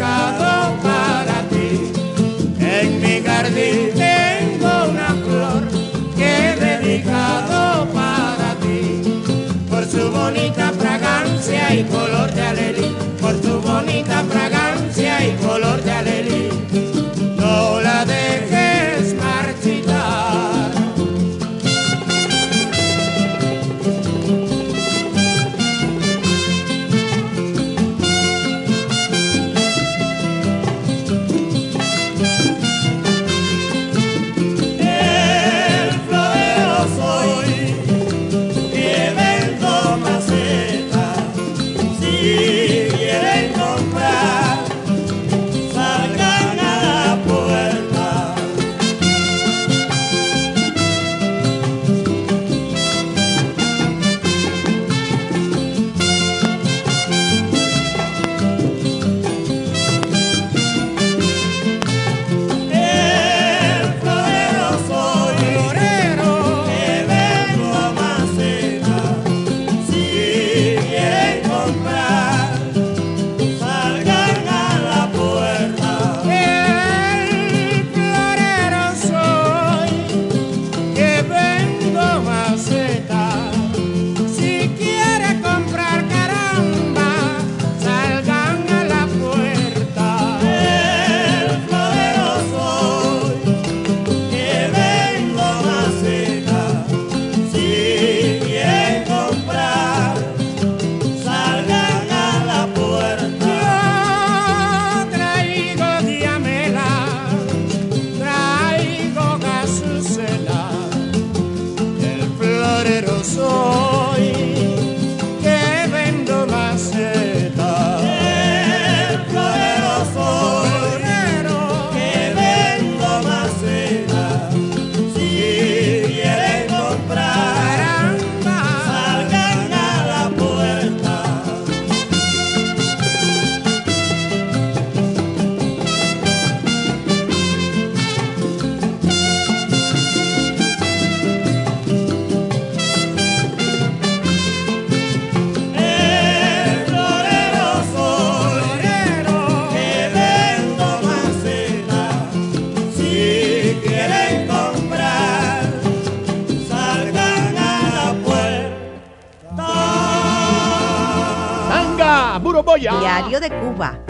para ti. En mi jardín tengo una flor que he dedicado para ti. Por su bonita fragancia y color de alelí. Por su bonita fragancia y color de de Cuba.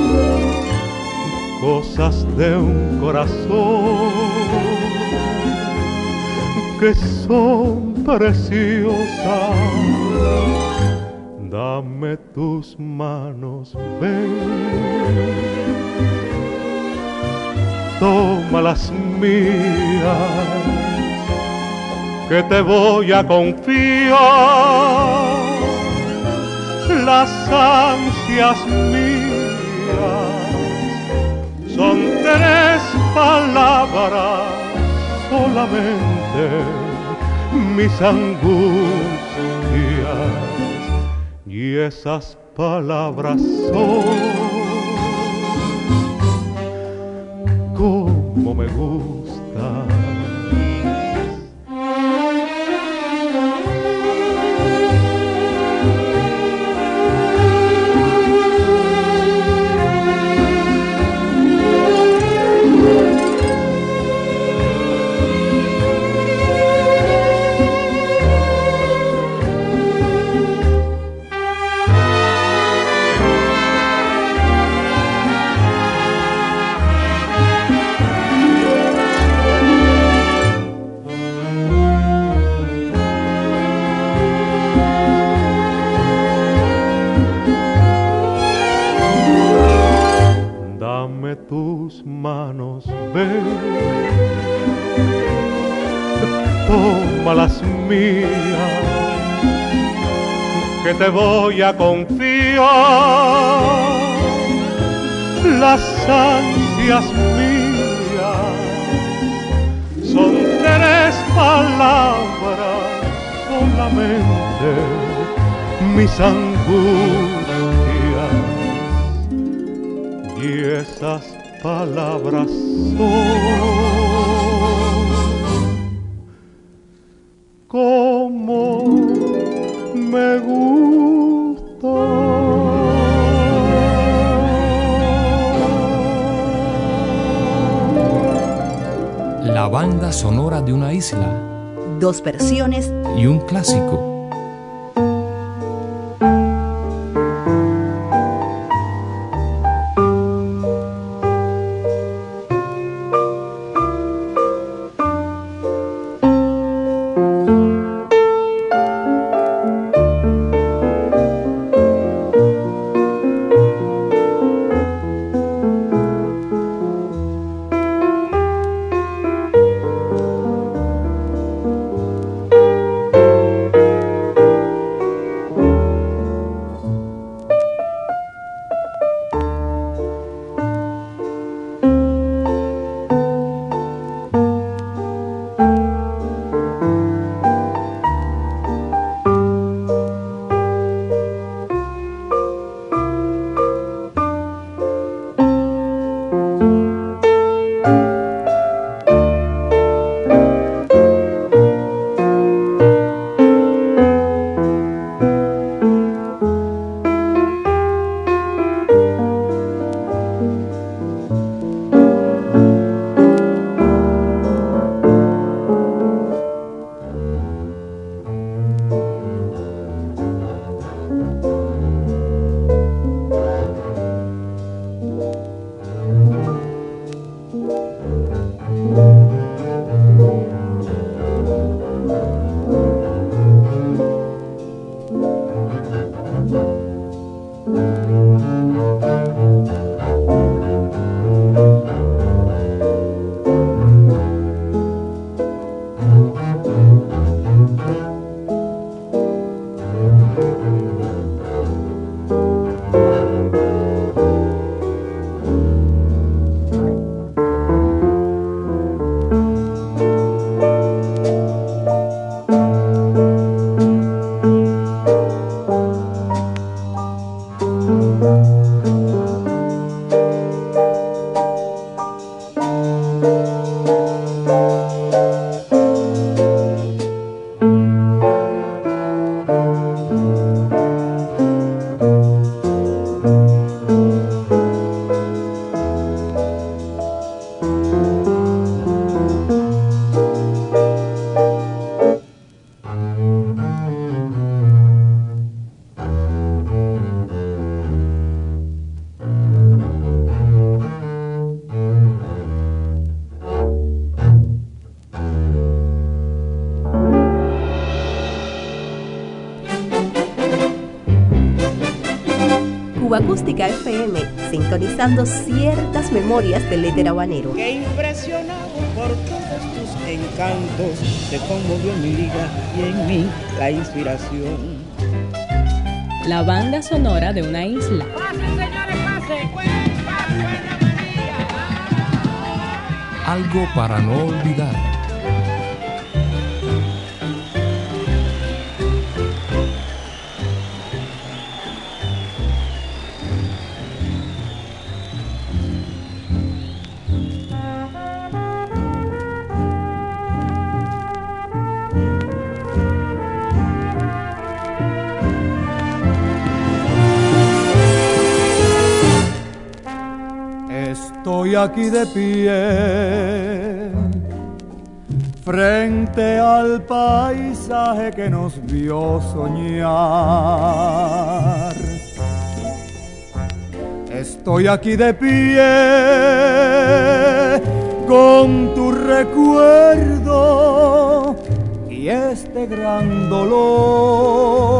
cosas de un corazón que son preciosas. Dame tus manos, ven, toma las mías, que te voy a confiar las ansias mías son tres palabras solamente mis angustias y esas palabras son como me gusta. Tus manos, ven, toma las mías, que te voy a confiar las ansias mías. Son tres palabras solamente mis angustias y esas palabras son como me gusta. La banda sonora de una isla Dos versiones y un clásico. Acústica FM, sintonizando ciertas memorias del éter habanero. Que impresionado por todos tus encantos, se conmovió mi liga y en mí la inspiración. La banda sonora de una isla. Algo para no olvidar. Estoy aquí de pie frente al paisaje que nos vio soñar. Estoy aquí de pie con tu recuerdo y este gran dolor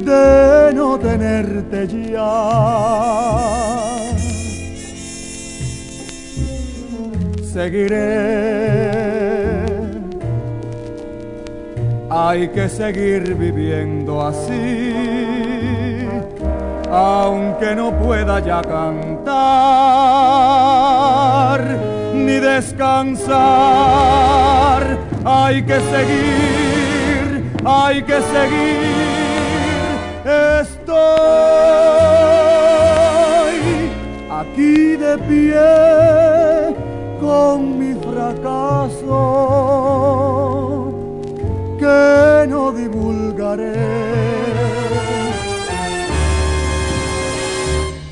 de no tenerte ya. Seguiré. Hay que seguir viviendo así, aunque no pueda ya cantar ni descansar. Hay que seguir, hay que seguir. Estoy aquí de pie con mi fracaso que no divulgaré.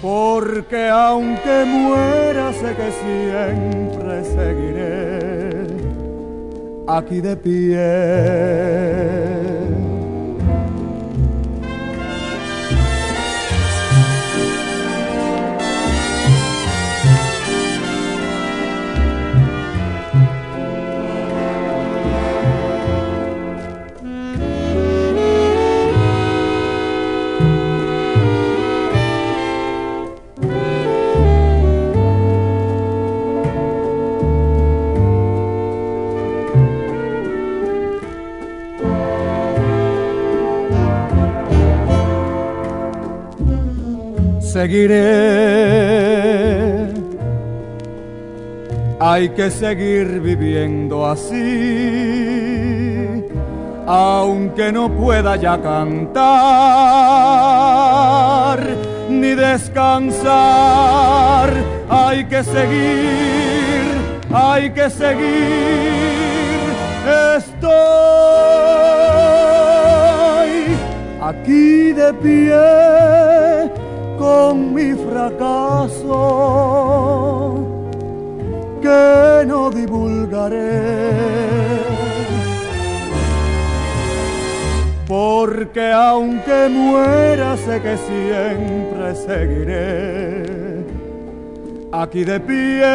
Porque aunque muera sé que siempre seguiré aquí de pie. Seguiré. Hay que seguir viviendo así, aunque no pueda ya cantar ni descansar. Hay que seguir, hay que seguir. Estoy aquí de pie mi fracaso que no divulgaré. Porque aunque muera sé que siempre seguiré aquí de pie.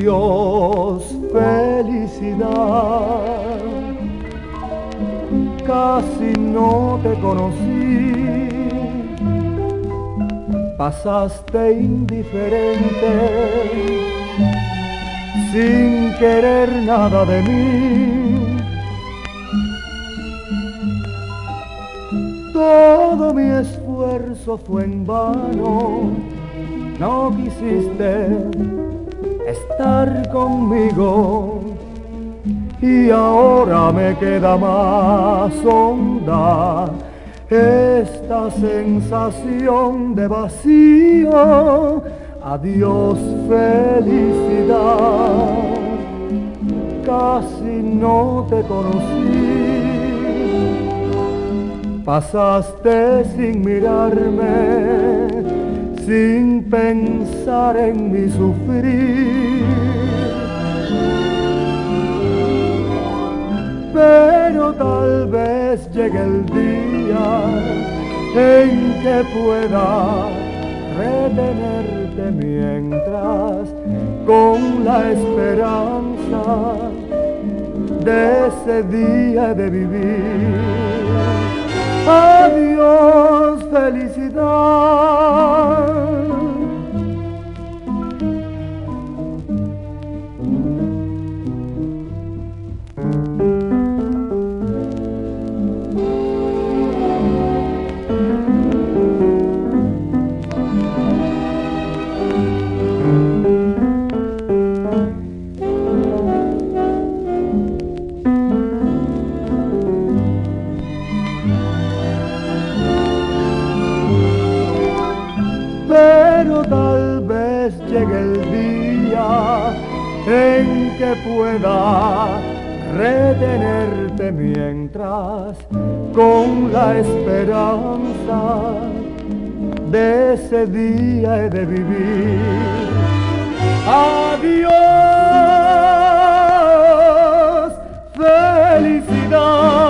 Adiós, felicidad. Casi no te conocí. Pasaste indiferente, sin querer nada de mí. Todo mi esfuerzo fue en vano, no quisiste estar conmigo y ahora me queda más honda esta sensación de vacío. Adiós felicidad, casi no te conocí. Pasaste sin mirarme sin pensar en mi sufrir. Pero tal vez llegue el día en que pueda retenerte mientras con la esperanza de ese día de vivir. Adiós felicidad, llegue el día en que pueda retenerte mientras con la esperanza de ese día he de vivir. Adiós, felicidad.